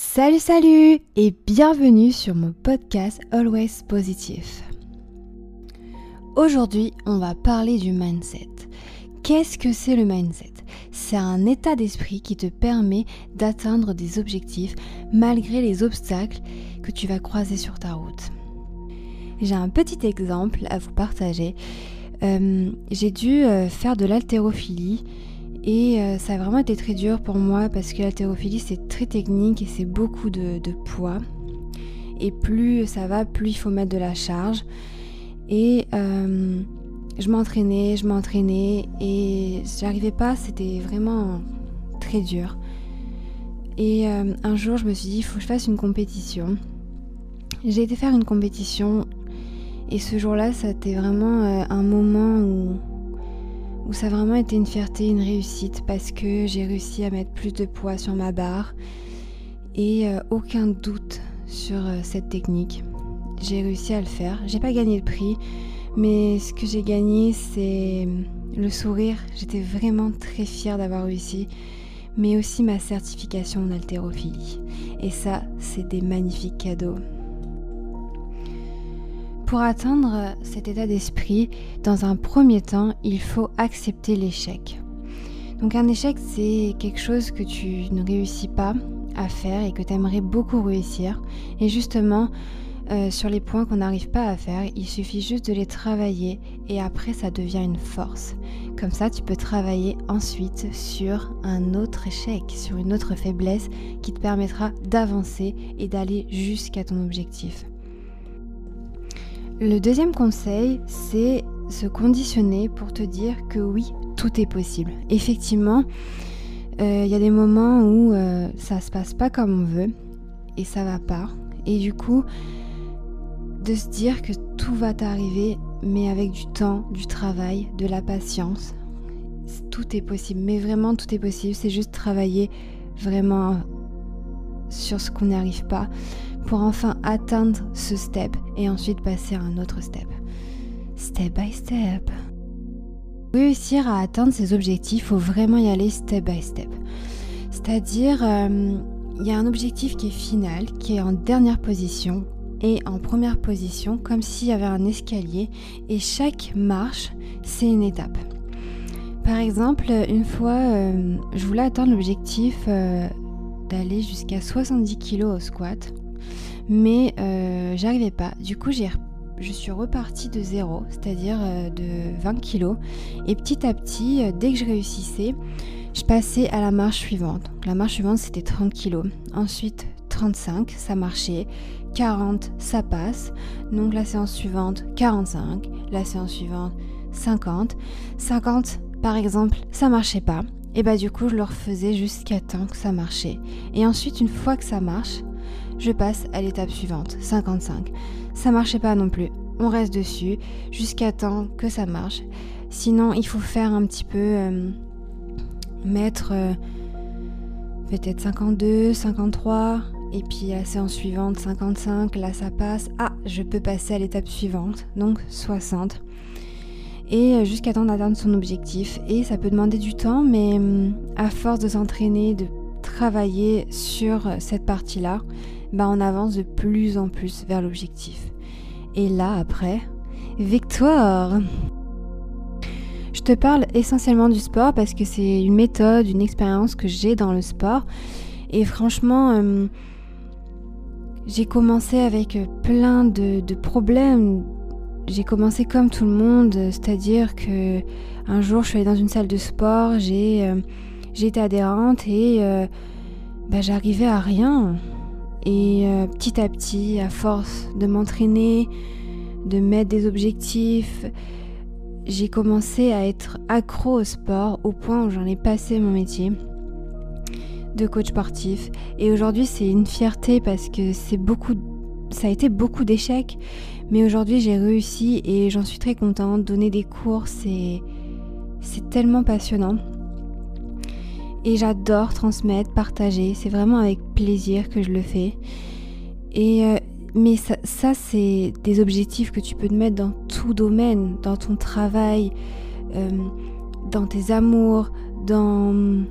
Salut salut et bienvenue sur mon podcast Always Positive. Aujourd'hui on va parler du mindset. Qu'est-ce que c'est le mindset? C'est un état d'esprit qui te permet d'atteindre des objectifs malgré les obstacles que tu vas croiser sur ta route. J'ai un petit exemple à vous partager. Euh, j'ai dû euh, faire de l'haltérophilie et euh, ça a vraiment été très dur pour moi parce que l'haltérophilie c'est très technique et c'est beaucoup de, poids. Et plus ça va, plus il faut mettre de la charge. Et euh, je m'entraînais, je m'entraînais et j'arrivais pas, c'était vraiment très dur. Et euh, un jour je me suis dit, il faut que je fasse une compétition. J'ai été faire une compétition et ce jour-là, ça a été vraiment un moment où où ça a vraiment été une fierté, une réussite parce que j'ai réussi à mettre plus de poids sur ma barre et euh, aucun doute sur euh, cette technique. J'ai réussi à le faire. J'ai pas gagné le prix, mais ce que j'ai gagné, c'est le sourire. J'étais vraiment très fière d'avoir réussi, mais aussi ma certification en haltérophilie. Et ça, c'est des magnifiques cadeaux. Pour atteindre cet état d'esprit, dans un premier temps, il faut accepter l'échec. Donc un échec, c'est quelque chose que tu ne réussis pas à faire et que tu aimerais beaucoup réussir. Et justement, euh, sur les points qu'on n'arrive pas à faire, il suffit juste de les travailler et après ça devient une force. Comme ça, tu peux travailler ensuite sur un autre échec, sur une autre faiblesse qui te permettra d'avancer et d'aller jusqu'à ton objectif. Le deuxième conseil, c'est se conditionner pour te dire que oui, tout est possible. Effectivement, euh, il y a des moments où euh, ça se passe pas comme on veut et ça va pas. Et du coup, de se dire que tout va t'arriver, mais avec du temps, du travail, de la patience, tout est possible. Mais vraiment, tout est possible. C'est juste travailler vraiment sur ce qu'on n'y arrive pas pour enfin atteindre ce step et ensuite passer à un autre step. Step by step. Réussir à atteindre ses objectifs, il faut vraiment y aller step by step. C'est-à-dire, euh, il y a un objectif qui est final, qui est en dernière position et en première position, comme s'il y avait un escalier et chaque marche, c'est une étape. Par exemple, une fois, euh, je voulais atteindre l'objectif euh, d'aller jusqu'à 70 kg au squat mais euh, j'arrivais pas. Du coup, je suis repartie de zéro, c'est-à-dire euh, de 20 kilos. Et petit à petit, euh, dès que je réussissais, je passais à la marche suivante. la marche suivante, c'était 30 kilos. Ensuite, 35, ça marchait. 40, ça passe. Donc la séance suivante, 45. La séance suivante, 50. 50, par exemple, ça marchait pas. Et bah du coup, je le refaisais jusqu'à temps que ça marchait. Et ensuite, une fois que ça marche, je passe à l'étape suivante, 55. Ça marchait pas non plus. On reste dessus jusqu'à temps que ça marche. Sinon, il faut faire un petit peu euh, mettre euh, peut-être 52, 53 et puis la séance suivante 55, là ça passe. Ah, je peux passer à l'étape suivante, donc 60. Et euh, jusqu'à temps d'atteindre son objectif. Et ça peut demander du temps, mais à force de s'entraîner, de travailler sur cette partie-là, bah on avance de plus en plus vers l'objectif. Et là, après, victoire Je te parle essentiellement du sport parce que c'est une méthode, une expérience que j'ai dans le sport. Et franchement, euh, j'ai commencé avec plein de, problèmes. J'ai commencé comme tout le monde, c'est-à-dire que un jour je suis allée dans une salle de sport, j'ai euh, été adhérente et euh, bah, j'arrivais à rien. Et euh, petit à petit, à force de m'entraîner, de mettre des objectifs, j'ai commencé à être accro au sport au point où j'en ai passé mon métier de coach sportif. Et aujourd'hui, c'est une fierté parce que c'est beaucoup, ça a été beaucoup d'échecs. Mais aujourd'hui, j'ai réussi et j'en suis très contente. Donner des cours, c'est, tellement passionnant. Et j'adore transmettre, partager. C'est vraiment avec plaisir que je le fais. Et euh, mais ça, c'est des objectifs que tu peux te mettre dans tout domaine, dans ton travail, euh, dans tes amours, dans,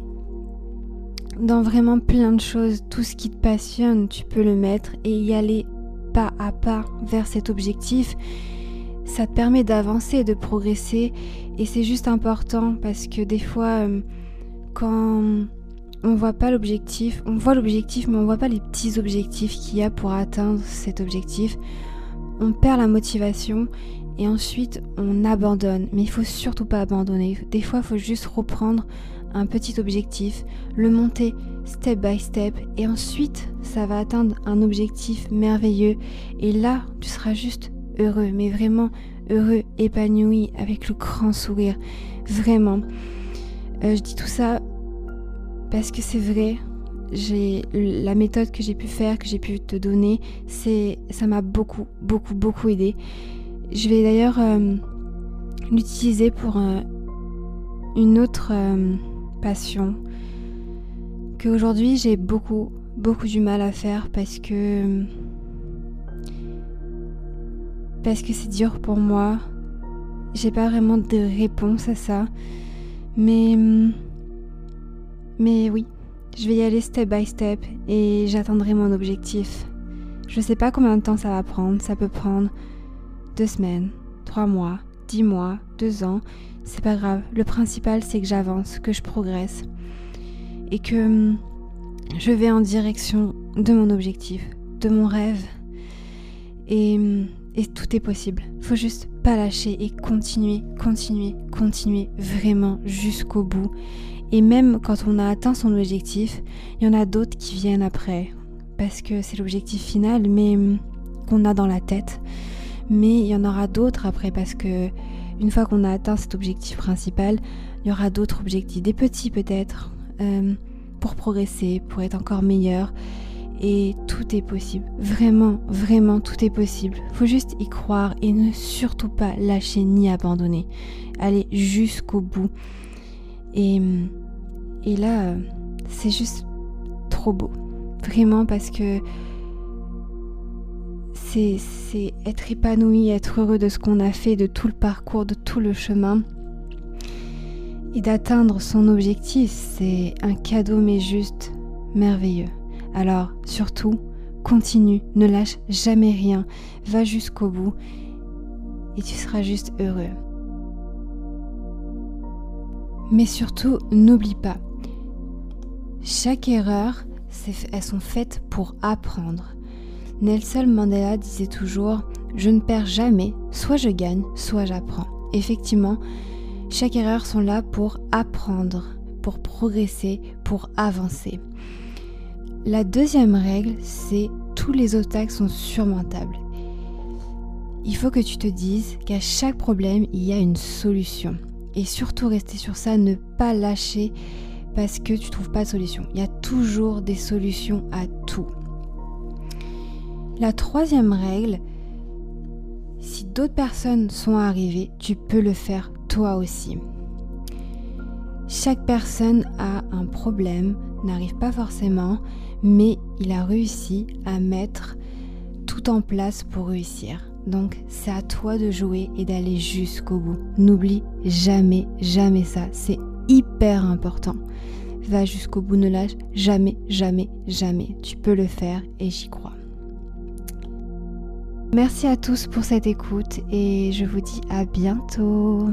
dans vraiment plein de choses. Tout ce qui te passionne, tu peux le mettre et y aller à pas vers cet objectif. Ça te permet d'avancer, de progresser et c'est juste important parce que des fois, euh, quand on voit pas l'objectif, on voit l'objectif mais on voit pas les petits objectifs qu'il y a pour atteindre cet objectif, on perd la motivation et ensuite on abandonne. Mais il faut surtout pas abandonner. Des fois, faut juste reprendre un petit objectif, le monter step by step et ensuite ça va atteindre un objectif merveilleux et là tu seras juste heureux, mais vraiment heureux, épanoui, avec le grand sourire, vraiment. Euh, je dis tout ça parce que c'est vrai, j'ai la méthode que j'ai pu faire, que j'ai pu te donner, c'est ça m'a beaucoup, beaucoup, beaucoup aidé. Je vais d'ailleurs euh, l'utiliser pour euh, une autre passion aujourd'hui j'ai beaucoup beaucoup du mal à faire parce que parce que c'est dur pour moi. J'ai pas vraiment de réponse à ça. Mais mais oui, je vais y aller step by step et j'atteindrai mon objectif. Je sais pas combien de temps ça va prendre, ça peut prendre deux semaines, trois mois, dix mois, deux ans, c'est pas grave. Le principal, c'est que j'avance, que je progresse et que hum, je vais en direction de mon objectif, de mon rêve. Et, hum, et tout est possible. Faut juste pas lâcher et continuer, continuer, continuer vraiment jusqu'au bout. Et même quand on a atteint son objectif, il y en a d'autres qui viennent après. Parce que c'est l'objectif final, mais hum, qu'on a dans la tête. Mais il y en aura d'autres après parce que une fois qu'on a atteint cet objectif principal, il y aura d'autres objectifs, des petits peut-être, euh, pour progresser, pour être encore meilleur. Et tout est possible. Vraiment, vraiment, tout est possible. Faut juste y croire et ne surtout pas lâcher ni abandonner. Aller jusqu'au bout. Et, et là, c'est juste trop beau. Vraiment parce que c'est être épanoui, être heureux de ce qu'on a fait, de tout le parcours, de tout le chemin. D'atteindre son objectif, c'est un cadeau mais juste merveilleux. Alors surtout, continue, ne lâche jamais rien, va jusqu'au bout et tu seras juste heureux. Mais surtout, n'oublie pas, chaque erreur, elles sont faites pour apprendre. Nelson Mandela disait toujours Je ne perds jamais, soit je gagne, soit j'apprends. Effectivement, chaque erreur sont là pour apprendre, pour progresser, pour avancer. La deuxième règle, c'est tous les obstacles sont surmontables. Il faut que tu te dises qu'à chaque problème, il y a une solution. Et surtout rester sur ça, ne pas lâcher parce que tu trouves pas de solution. Il y a toujours des solutions à tout. La troisième règle, si d'autres personnes sont arrivées, tu peux le faire toi aussi. Chaque personne a un problème, n'arrive pas forcément, mais il a réussi à mettre tout en place pour réussir. Donc c'est à toi de jouer et d'aller jusqu'au bout. N'oublie jamais, jamais ça. C'est hyper important. Va jusqu'au bout, ne lâche jamais, jamais, jamais. Tu peux le faire et j'y crois. Merci à tous pour cette écoute et je vous dis à bientôt.